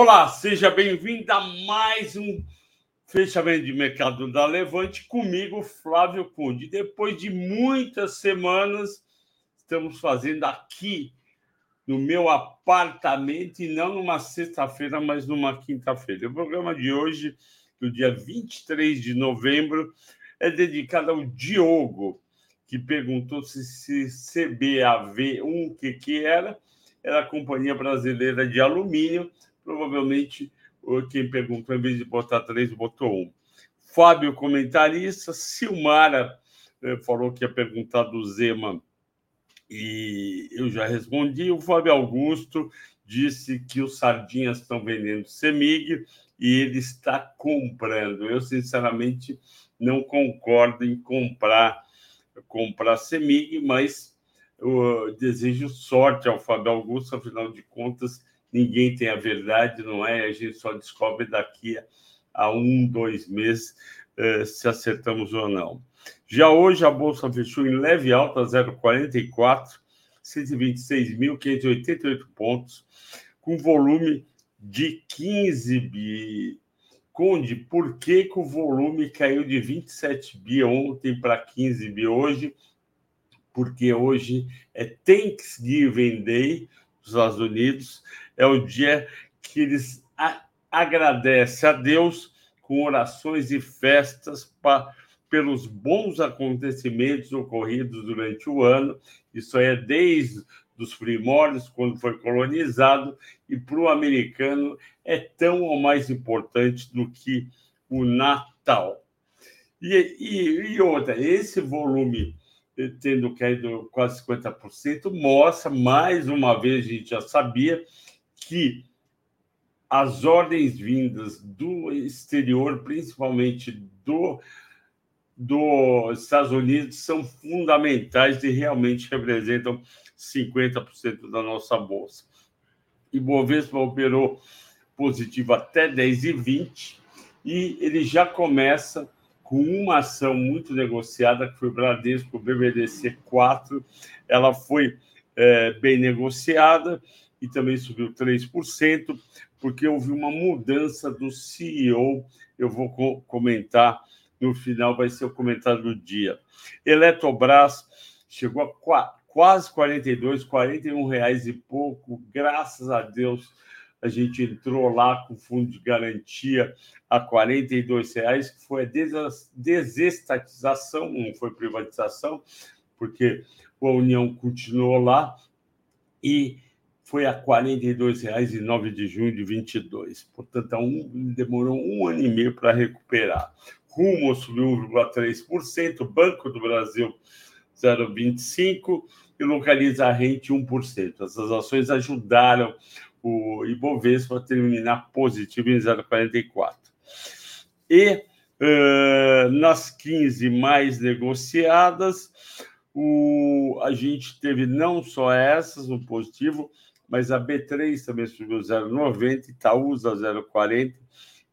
Olá, seja bem-vindo a mais um fechamento de mercado da Levante comigo, Flávio Conde. Depois de muitas semanas, estamos fazendo aqui no meu apartamento e não numa sexta-feira, mas numa quinta-feira. O programa de hoje, do dia 23 de novembro, é dedicado ao Diogo, que perguntou se, se CBAV1 o que, que era. Era a Companhia Brasileira de Alumínio provavelmente quem perguntou, em vez de botar três, botou um. Fábio, comentarista. Silmara eh, falou que ia perguntar do Zema e eu já respondi. O Fábio Augusto disse que os sardinhas estão vendendo Semig e ele está comprando. Eu, sinceramente, não concordo em comprar comprar Semig, mas eu desejo sorte ao Fábio Augusto, afinal de contas, ninguém tem a verdade, não é? A gente só descobre daqui a um, dois meses uh, se acertamos ou não. Já hoje a bolsa fechou em leve alta, 0,44, 126.588 pontos, com volume de 15 bi. Conde, por que, que o volume caiu de 27 bi ontem para 15 bi hoje? Porque hoje é Thanksgiving Day, nos Estados Unidos, é o dia que eles agradecem a Deus com orações e festas para pelos bons acontecimentos ocorridos durante o ano. Isso é desde os primórdios, quando foi colonizado, e para o americano é tão ou mais importante do que o Natal. E, e, e outra, esse volume tendo caído quase 50%, mostra, mais uma vez, a gente já sabia, que as ordens vindas do exterior, principalmente do dos Estados Unidos, são fundamentais e realmente representam 50% da nossa bolsa. E Bovespa operou positivo até 10,20 e ele já começa com uma ação muito negociada, que foi Bradesco BBDC 4. Ela foi é, bem negociada e também subiu 3%, porque houve uma mudança do CEO. Eu vou co comentar no final, vai ser o comentário do dia. Eletrobras chegou a quase 42, 41 reais e pouco, graças a Deus a gente entrou lá com fundo de garantia a R$ reais, que foi a desestatização, não foi privatização, porque a União continuou lá, e foi a R$ 42,00 em 9 de junho de 22. Portanto, um, demorou um ano e meio para recuperar. Rumo subiu 1,3%, Banco do Brasil 0,25% e Localiza Rente 1%. Essas ações ajudaram o Ibovespa a terminar positivo em 0,44. E uh, nas 15 mais negociadas, o, a gente teve não só essas no positivo, mas a B3 também subiu 0,90, Itaúsa 0,40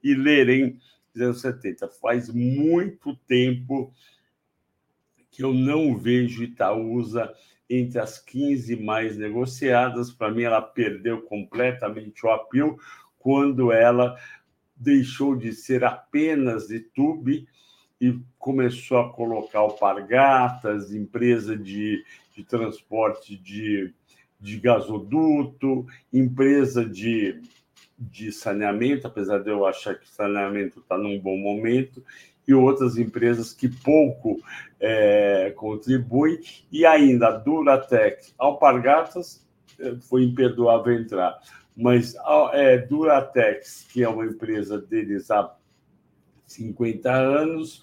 e Lerem 0,70. Faz muito tempo que eu não vejo Itaúsa entre as 15 mais negociadas. Para mim, ela perdeu completamente o apelo quando ela deixou de ser apenas de tube e começou a colocar alpargatas, empresa de, de transporte de, de gasoduto, empresa de, de saneamento, apesar de eu achar que saneamento está num bom momento, e outras empresas que pouco é, contribuem, e ainda a Duratec, Alpargatas, é, foi imperdoável entrar, mas é, Duratex, que é uma empresa deles há 50 anos,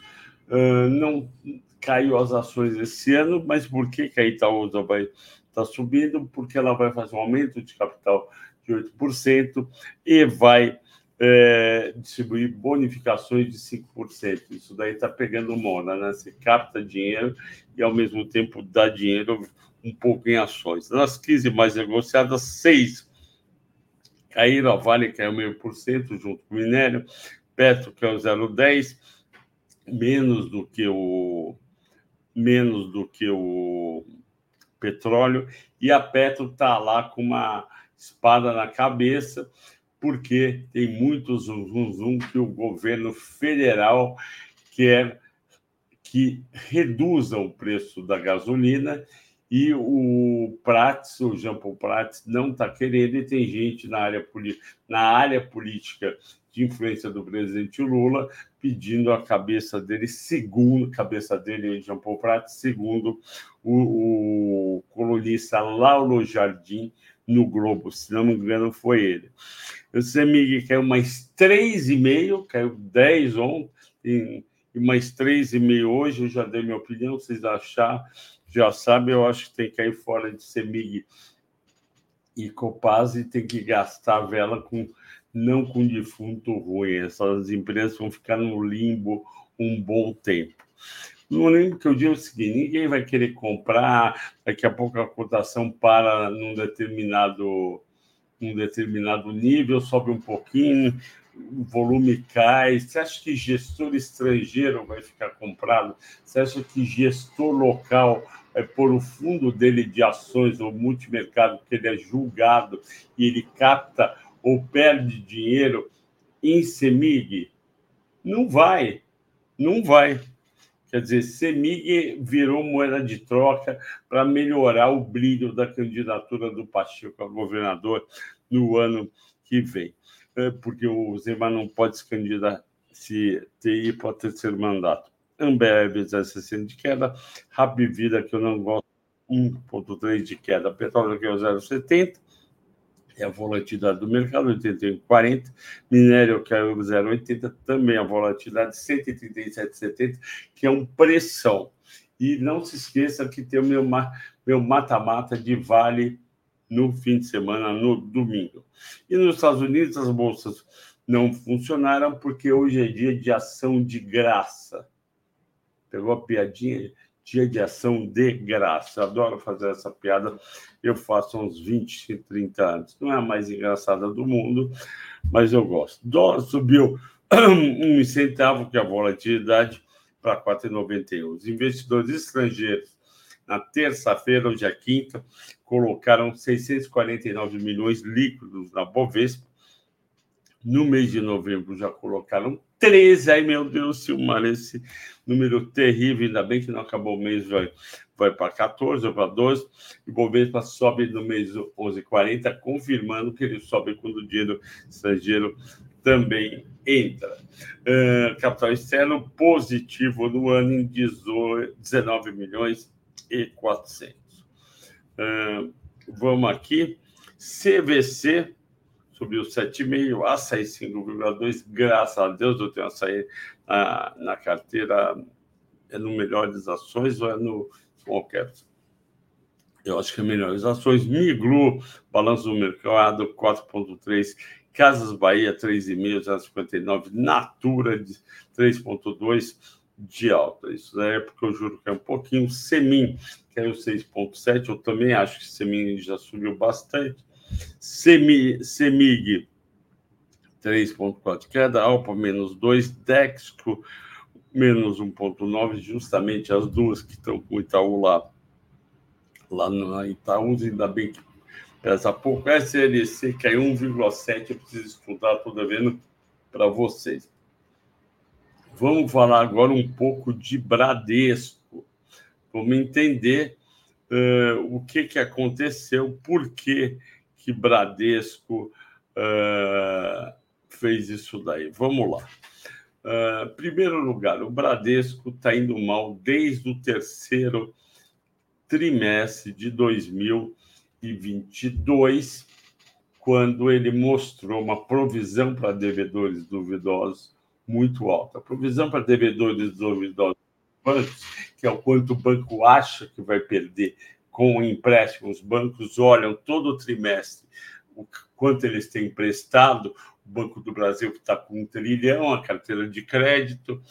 não caiu as ações esse ano, mas por que, que a Itaúsa vai estar tá subindo? Porque ela vai fazer um aumento de capital de 8% e vai é, distribuir bonificações de 5%. Isso daí está pegando moda, né? Você capta dinheiro e, ao mesmo tempo, dá dinheiro um pouco em ações. Nas 15 mais negociadas, seis caíram, a Vale caiu meio por cento, junto com o minério, Petro caiu 0,10, menos do que o menos do que o petróleo, e a Petro está lá com uma espada na cabeça, porque tem muito zum, zum, zum que o governo federal quer que reduzam o preço da gasolina e o Prats, o Jean Paul Prats, não está querendo, e tem gente na área, na área política de influência do presidente Lula pedindo a cabeça dele, segundo, cabeça dele, Jean Paul Prats, segundo o, o colunista Lauro Jardim, no Globo, se não me engano, foi ele. O CEMIG caiu mais 3,5, caiu 10 ontem, e mais 3,5 hoje, eu já dei minha opinião, vocês achar, já sabem, eu acho que tem que cair fora de CEMIG e Copaz e tem que gastar a vela com não com defunto ruim. Essas empresas vão ficar no limbo um bom tempo. Não lembro que eu digo o seguinte: ninguém vai querer comprar, daqui a pouco a cotação para num determinado, num determinado nível, sobe um pouquinho, o volume cai. Você acha que gestor estrangeiro vai ficar comprado? Você acha que gestor local vai pôr o fundo dele de ações ou multimercado, que ele é julgado e ele capta ou perde dinheiro em CEMIG? Não vai, não vai. Quer dizer, CEMIG virou moeda de troca para melhorar o brilho da candidatura do Pacheco a governador no ano que vem. É, porque o Zema não pode se candidatar, se ter para terceiro mandato. Ambev 0,60 de queda, Vida, que eu não gosto, 1,3 de queda, petróleo que é o 0,70, é a volatilidade do mercado, 81,40, minério caiu 0,80, também a volatilidade 137,70, que é um pressão. E não se esqueça que tem o meu mata-mata de vale no fim de semana, no domingo. E nos Estados Unidos, as bolsas não funcionaram porque hoje é dia de ação de graça. Pegou a piadinha? Dia de ação de graça. Adoro fazer essa piada. Eu faço uns 20, 30 anos. Não é a mais engraçada do mundo, mas eu gosto. Dólar subiu um centavo, que é a volatilidade, para 4,91. Os investidores estrangeiros, na terça-feira, hoje é quinta, colocaram 649 milhões líquidos na Bovespa. No mês de novembro já colocaram 13. Ai, meu Deus, Silmar, esse número terrível. Ainda bem que não acabou o mês, vai, vai para 14 ou para 12. E o Bovespa sobe no mês 11,40, confirmando que ele sobe quando o dinheiro estrangeiro também entra. Uh, capital externo positivo no ano em 18, 19 milhões e 400. Uh, vamos aqui. CVC subiu 7,5, açaí 5,2, graças a Deus eu tenho açaí na, na carteira, é no Melhores Ações ou é no qualquer? Eu acho que é Melhores Ações, Miglu, balanço do mercado 4,3, Casas Bahia 3,5, 0,59, Natura 3,2 de alta. Isso é porque eu juro que é um pouquinho. Semin caiu 6,7, eu também acho que Semin já subiu bastante. Semi, Semig, 3,4 queda, Alpa menos 2, Dexco menos 1,9, justamente as duas que estão com o Itaú lá, lá no Itaú, ainda bem que pesa pouco. SLC caiu 1,7, eu preciso estudar, estou devendo para vocês. Vamos falar agora um pouco de Bradesco. Vamos entender uh, o que, que aconteceu, por que que Bradesco uh, fez isso daí. Vamos lá. Uh, primeiro lugar, o Bradesco está indo mal desde o terceiro trimestre de 2022, quando ele mostrou uma provisão para devedores duvidosos muito alta. A provisão para devedores duvidosos que é o quanto o banco acha que vai perder com empréstimos, os bancos olham todo trimestre o quanto eles têm emprestado. O Banco do Brasil está com um trilhão, a carteira de crédito,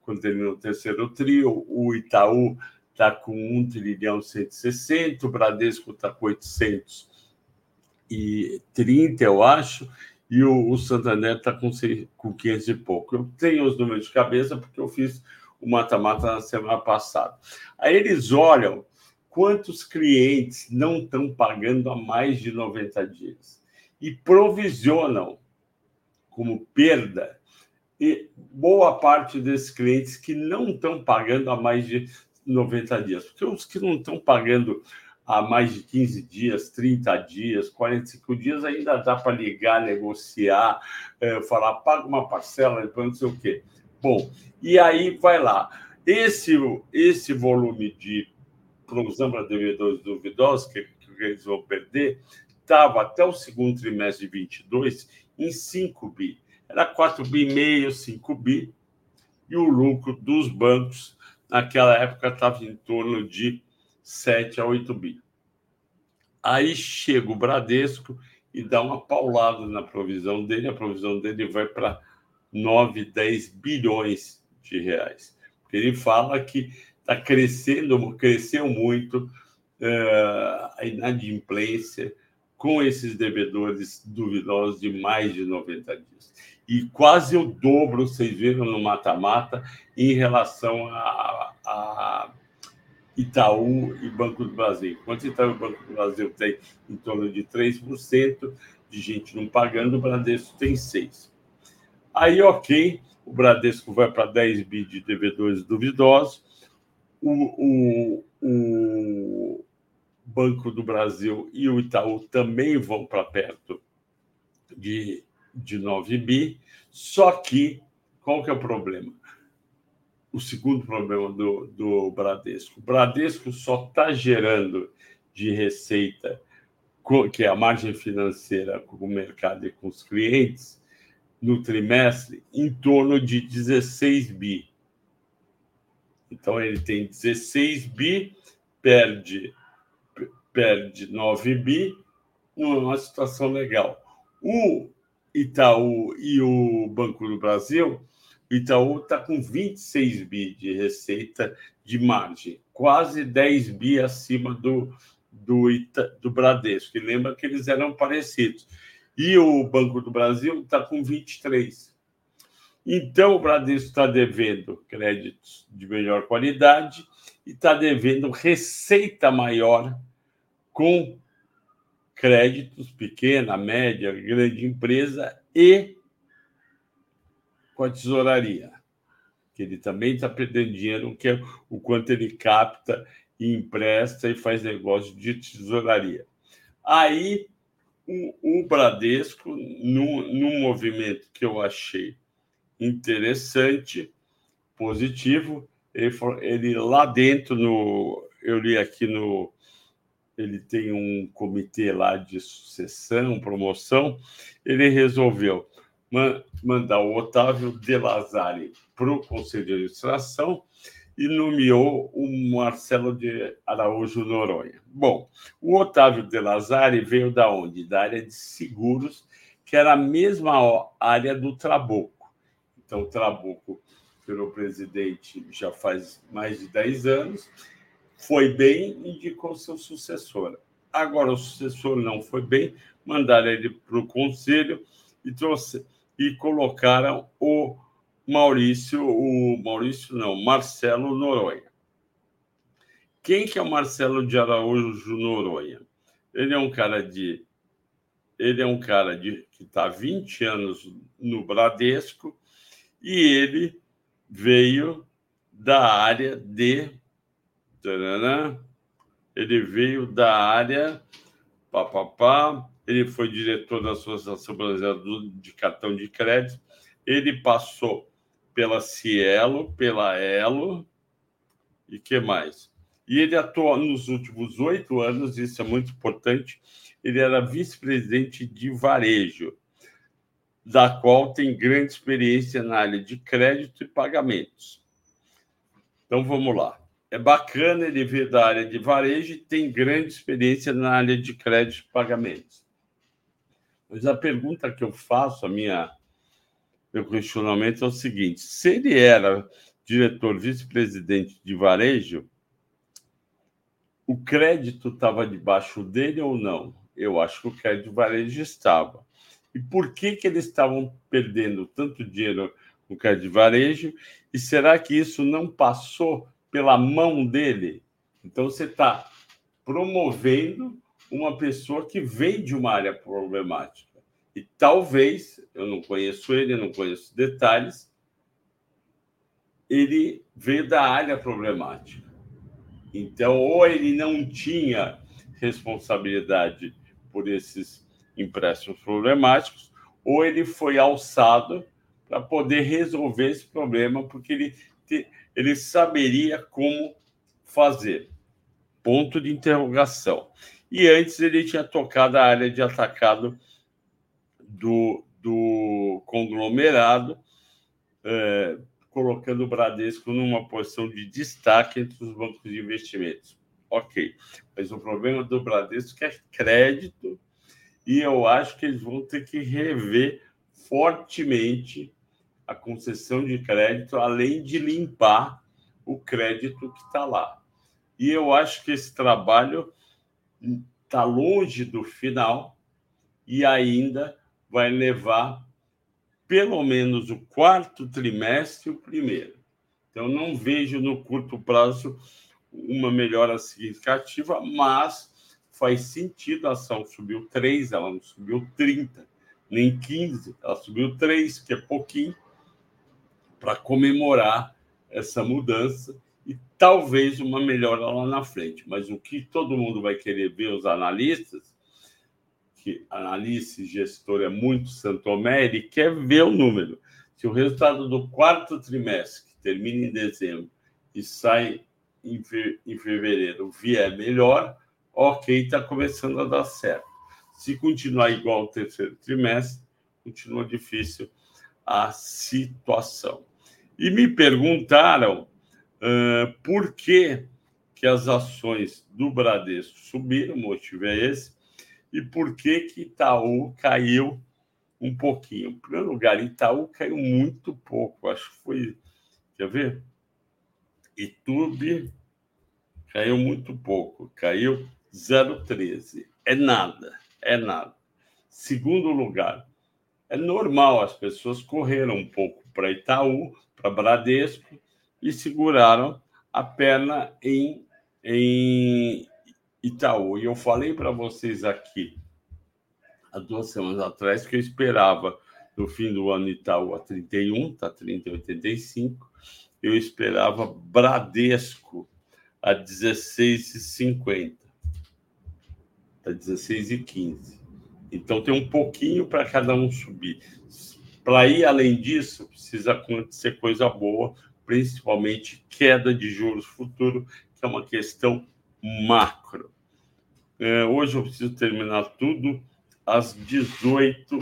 quando ele no terceiro trio, o Itaú está com 1 trilhão 160, o Bradesco está com 830, eu acho, e o, o Santander está com, com 500 e pouco. Eu tenho os números de cabeça porque eu fiz o mata-mata na semana passada. Aí eles olham quantos clientes não estão pagando há mais de 90 dias e provisionam como perda, e boa parte desses clientes que não estão pagando há mais de 90 dias. Porque os que não estão pagando há mais de 15 dias, 30 dias, 45 dias, ainda dá para ligar, negociar, é, falar, paga uma parcela, depois não sei o quê. Bom, e aí vai lá. Esse, esse volume de provisão para devedores duvidosos que, que eles vão perder estava até o segundo trimestre de 22 em 5 bi. Era 4 bi meio, 5 bi. E o lucro dos bancos naquela época estava em torno de 7 a 8 bi. Aí chega o Bradesco e dá uma paulada na provisão dele, a provisão dele vai para 9, 10 bilhões de reais. Ele fala que está crescendo, cresceu muito uh, a inadimplência com esses devedores duvidosos de mais de 90 dias. E quase o dobro, vocês viram no mata-mata, em relação a, a Itaú e Banco do Brasil. Enquanto Itaú e Banco do Brasil tem em torno de 3% de gente não pagando, o Bradesco tem 6%. Aí, ok, o Bradesco vai para 10 bi de devedores duvidosos, o, o, o Banco do Brasil e o Itaú também vão para perto de, de 9 bi, só que qual que é o problema? o segundo problema do, do Bradesco. O Bradesco só está gerando de receita, que é a margem financeira com o mercado e com os clientes, no trimestre, em torno de 16 bi. Então, ele tem 16 bi, perde, perde 9 bi, numa situação legal. O Itaú e o Banco do Brasil o Itaú está com 26 bi de receita de margem, quase 10 bi acima do, do, Ita, do Bradesco. E lembra que eles eram parecidos. E o Banco do Brasil está com 23. Então, o Bradesco está devendo créditos de melhor qualidade e está devendo receita maior com créditos pequena, média, grande empresa e com a tesouraria, que ele também está perdendo dinheiro, que é o quanto ele capta e empresta e faz negócio de tesouraria. Aí o, o Bradesco, num, num movimento que eu achei interessante, positivo, ele, ele lá dentro no eu li aqui no ele tem um comitê lá de sucessão, promoção, ele resolveu mandar o Otávio De Lazari para o Conselho de Administração e nomeou o Marcelo de Araújo Noronha. Bom, o Otávio De Lazari veio da onde? Da área de seguros, que era a mesma área do Trabuco. Então, Trabuco virou presidente já faz mais de 10 anos, foi bem, indicou seu sucessor. Agora, o sucessor não foi bem, mandaram ele para o conselho e trouxe e colocaram o Maurício, o Maurício não, Marcelo Noronha. Quem que é o Marcelo de Araújo Noronha? Ele é um cara de ele é um cara de que está 20 anos no Bradesco e ele veio da área de ele veio da área papapá, ele foi diretor da Associação Brasileira de Cartão de Crédito, ele passou pela Cielo, pela Elo e que mais? E ele atuou nos últimos oito anos, isso é muito importante, ele era vice-presidente de varejo, da qual tem grande experiência na área de crédito e pagamentos. Então vamos lá. É bacana ele vir da área de varejo e tem grande experiência na área de crédito e pagamentos. Mas a pergunta que eu faço, a minha meu questionamento é o seguinte: se ele era diretor vice-presidente de varejo, o crédito estava debaixo dele ou não? Eu acho que o crédito varejo estava. E por que, que eles estavam perdendo tanto dinheiro no crédito de varejo? E será que isso não passou pela mão dele? Então você está promovendo uma pessoa que vem de uma área problemática. E talvez, eu não conheço ele, não conheço detalhes, ele veio da área problemática. Então, ou ele não tinha responsabilidade por esses empréstimos problemáticos, ou ele foi alçado para poder resolver esse problema, porque ele, ele saberia como fazer. Ponto de interrogação. E antes ele tinha tocado a área de atacado do, do conglomerado, é, colocando o Bradesco numa posição de destaque entre os bancos de investimentos. Ok, mas o problema do Bradesco é crédito e eu acho que eles vão ter que rever fortemente a concessão de crédito, além de limpar o crédito que está lá. E eu acho que esse trabalho está longe do final e ainda vai levar pelo menos o quarto trimestre o primeiro. Então, não vejo no curto prazo uma melhora significativa, mas faz sentido a ação subiu 3, ela não subiu 30, nem 15, ela subiu 3, que é pouquinho, para comemorar essa mudança e talvez uma melhora lá na frente. Mas o que todo mundo vai querer ver, os analistas, que analista e gestor é muito Santomé, ele quer ver o número. Se o resultado do quarto trimestre, que termina em dezembro e sai em, fevereiro, vier melhor, ok, está começando a dar certo. Se continuar igual ao terceiro trimestre, continua difícil a situação. E me perguntaram uh, por que, que as ações do Bradesco subiram, o motivo é esse, e por que, que Itaú caiu um pouquinho. Em primeiro lugar, Itaú caiu muito pouco, acho que foi. Quer ver? YouTube caiu muito pouco, caiu 0,13. É nada, é nada. Segundo lugar, é normal, as pessoas correram um pouco para Itaú, para Bradesco e seguraram a perna em, em Itaú. E eu falei para vocês aqui, há duas semanas atrás, que eu esperava no fim do ano Itaú a 31, está 30,85. Eu esperava Bradesco a 16,50. Está 16,15. Então tem um pouquinho para cada um subir. Para ir além disso, precisa acontecer coisa boa, principalmente queda de juros futuro, que é uma questão macro. É, hoje eu preciso terminar tudo às 18,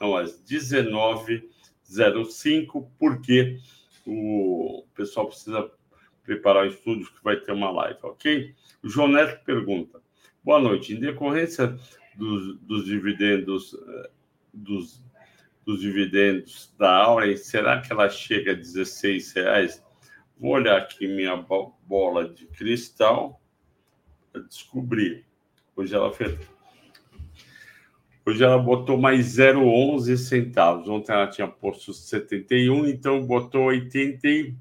não, às 19h05, porque o pessoal precisa preparar o estúdio que vai ter uma live, ok? O João Neto pergunta: Boa noite. Em decorrência dos, dos dividendos é, dos, dos dividendos da Auren, será que ela chega a 16 reais? Vou olhar aqui minha bola de cristal para descobrir. Hoje ela fez. Hoje ela botou mais 0,11 centavos. Ontem ela tinha posto 71, então botou 80,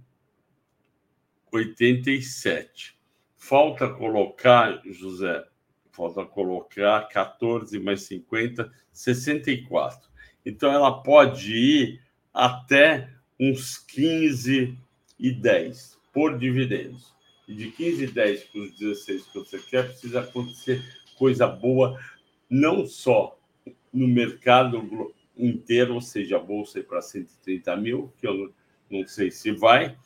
87. Falta colocar, José, falta colocar 14 mais 50, 64. Então ela pode ir até uns 15 e 10 por dividendos. E de 15 e 10 para os 16 que você quer, precisa acontecer coisa boa, não só no mercado inteiro, ou seja, a bolsa ir para 130 mil, que eu não sei se vai,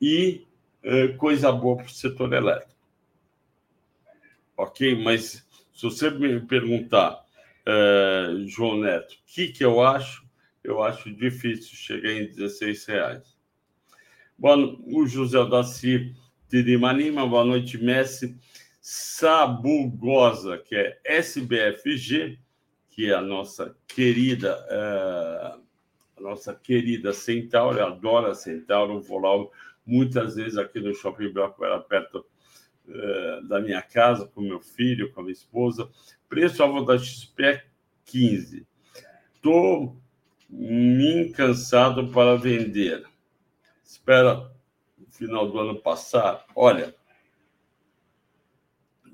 e coisa boa para o setor elétrico. Ok? Mas se você me perguntar uh, João Neto, o que, que eu acho? Eu acho difícil chegar em 16 reais. Bom, o José Daci Tirimanima, boa noite, Messi. Sabugosa, que é SBFG, que é a nossa querida, uh, a nossa querida Centauro, eu adoro a Centauro, vou lá muitas vezes aqui no Shopping Ibirapuera, perto da minha casa, com meu filho, com a minha esposa. Preço-alvo da XP é 15. Estou me cansado para vender. Espera o final do ano passar. Olha,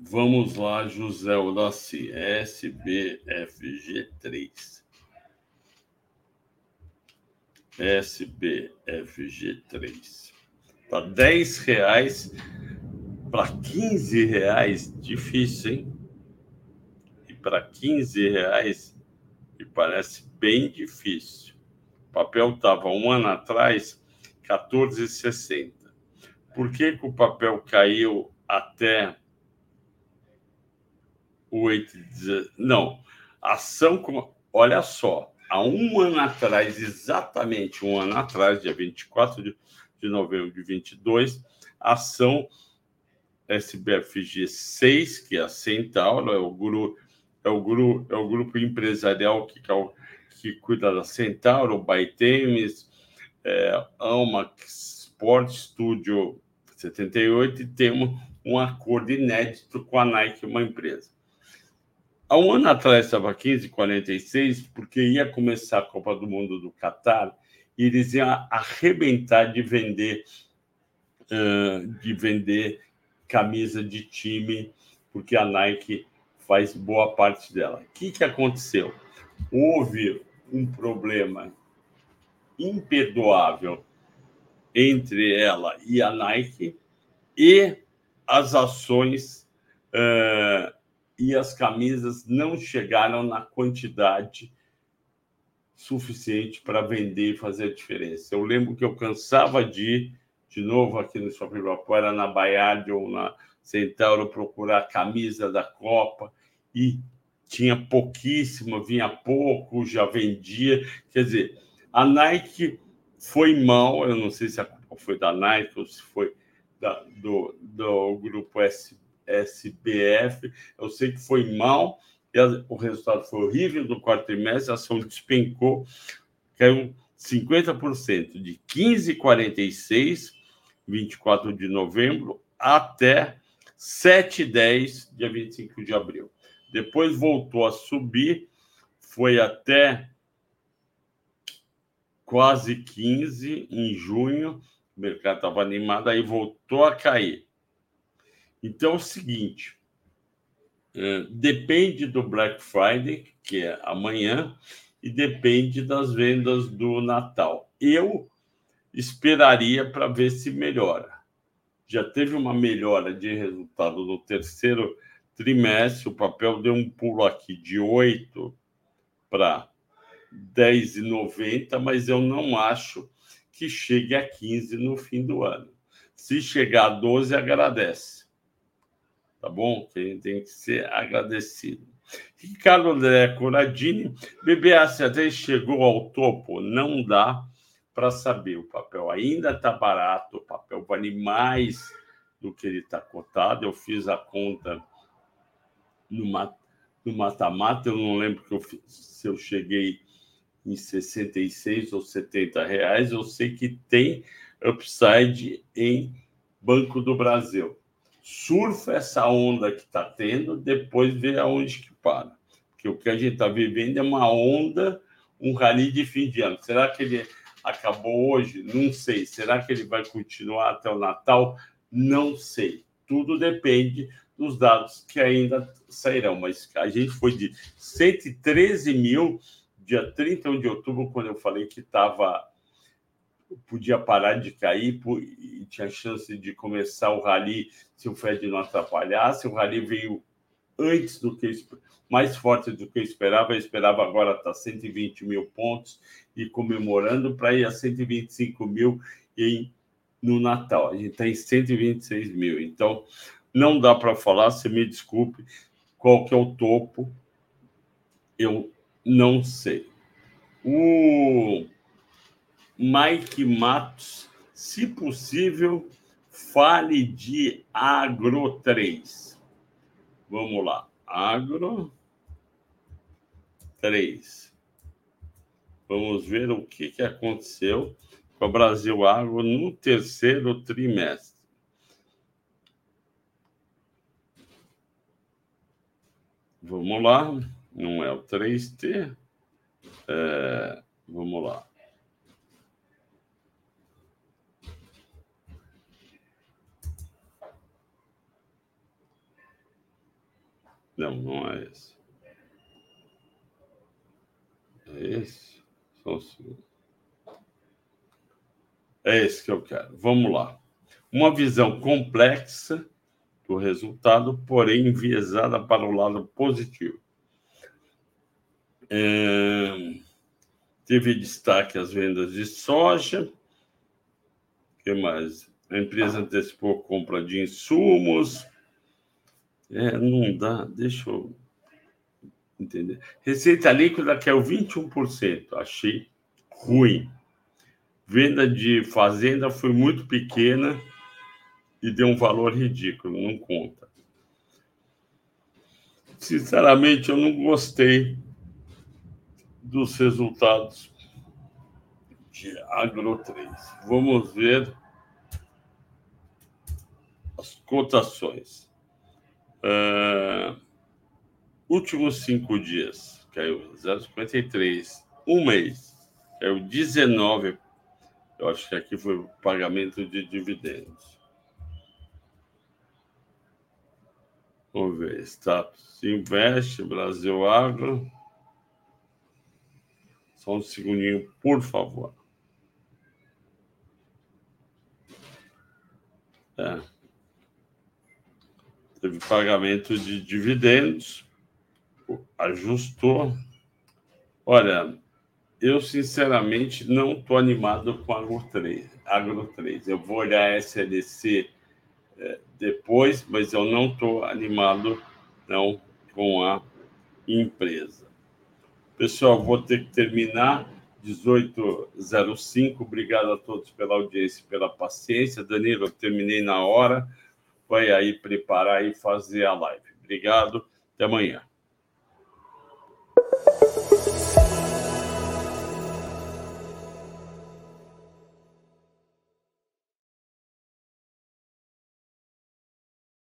Vamos lá, José Odaci, SBFG3. SBFG3. Tá 10 reais para 15 reais, difícil, hein? E para 15 reais, me parece bem difícil. O papel estava um ano atrás, 14,60. Por que, que o papel caiu até 8? Não, ação. Olha só, há um ano atrás, exatamente um ano atrás, dia 24 de, de novembro de 22, a ação SBFG 6, que é a Centauro, é o grupo, é o grupo, é o grupo empresarial que, que cuida da Centauro, o é, Almax Sport Studio 78 e temos um acordo inédito com a Nike, uma empresa. Há um ano atrás estava 15,46, porque ia começar a Copa do Mundo do Catar e eles iam arrebentar de vender, uh, de vender camisa de time, porque a Nike faz boa parte dela. O que, que aconteceu? Houve um problema imperdoável entre ela e a Nike e as ações uh, e as camisas não chegaram na quantidade suficiente para vender e fazer a diferença. Eu lembro que eu cansava de ir de novo aqui no Shopping Ibirapuera, na Baiade ou na Centauro, procurar a camisa da Copa e tinha pouquíssima, vinha pouco, já vendia. Quer dizer, a Nike foi mal, eu não sei se a culpa foi da Nike ou se foi da, do, do grupo S, SBF, eu sei que foi mal, e a, o resultado foi horrível no quarto trimestre, a ação despencou, caiu 50%, de 15,46, 24 de novembro, até 7,10, dia 25 de abril. Depois voltou a subir, foi até quase 15 em junho, o mercado estava animado, aí voltou a cair. Então é o seguinte: é, depende do Black Friday, que é amanhã, e depende das vendas do Natal. Eu esperaria para ver se melhora. Já teve uma melhora de resultado no terceiro trimestre, o papel deu um pulo aqui de 8 para 10,90, mas eu não acho que chegue a 15 no fim do ano. Se chegar a 12, agradece. Tá bom? Tem, tem que ser agradecido. Ricardo André Coradini, BBAC até chegou ao topo, não dá para saber. O papel ainda está barato, o papel vale mais do que ele está cotado. Eu fiz a conta no mata-mata, eu não lembro eu, se eu cheguei em 66 ou 70 reais, eu sei que tem upside em Banco do Brasil. Surfa essa onda que está tendo, depois vê aonde que para. Porque o que a gente está vivendo é uma onda, um rally de fim de ano. Será que ele acabou hoje? Não sei. Será que ele vai continuar até o Natal? Não sei. Tudo depende dos dados que ainda sairão. Mas a gente foi de 113 mil dia 31 de outubro, quando eu falei que estava podia parar de cair e tinha chance de começar o rally se o Fed não atrapalhasse. O rally veio antes do que mais forte do que eu esperava. Eu esperava agora estar tá 120 mil pontos e comemorando para ir a 125 mil em, no Natal. A gente está em 126 mil. Então, não dá para falar, você me desculpe, qual que é o topo. Eu não sei. O Mike Matos, se possível, fale de Agro 3. Vamos lá. Agro 3. Vamos ver o que, que aconteceu com a Brasil Agro no terceiro trimestre. Vamos lá não é o 3T. É, vamos lá. Não, não é esse. É esse? Só um segundo. É esse que eu quero. Vamos lá. Uma visão complexa do resultado, porém enviesada para o lado positivo. É... Teve destaque as vendas de soja. O que mais? A empresa antecipou compra de insumos. É, não dá, deixa eu entender. Receita líquida que é o 21%, achei ruim. Venda de fazenda foi muito pequena e deu um valor ridículo, não conta. Sinceramente, eu não gostei dos resultados de Agro 3. Vamos ver as cotações. Uh, últimos cinco dias, caiu 0,53. Um mês, caiu 19. Eu acho que aqui foi o pagamento de dividendos. Vamos ver. Status Investe, Brasil Agro. Só um segundinho, por favor. É teve pagamento de dividendos, ajustou. Olha, eu sinceramente não estou animado com a Agro 3, Agro 3. Eu vou olhar a SLC é, depois, mas eu não estou animado não com a empresa. Pessoal, vou ter que terminar. 1805. Obrigado a todos pela audiência pela paciência. Danilo, eu terminei na hora vai aí preparar e fazer a live. Obrigado, até amanhã.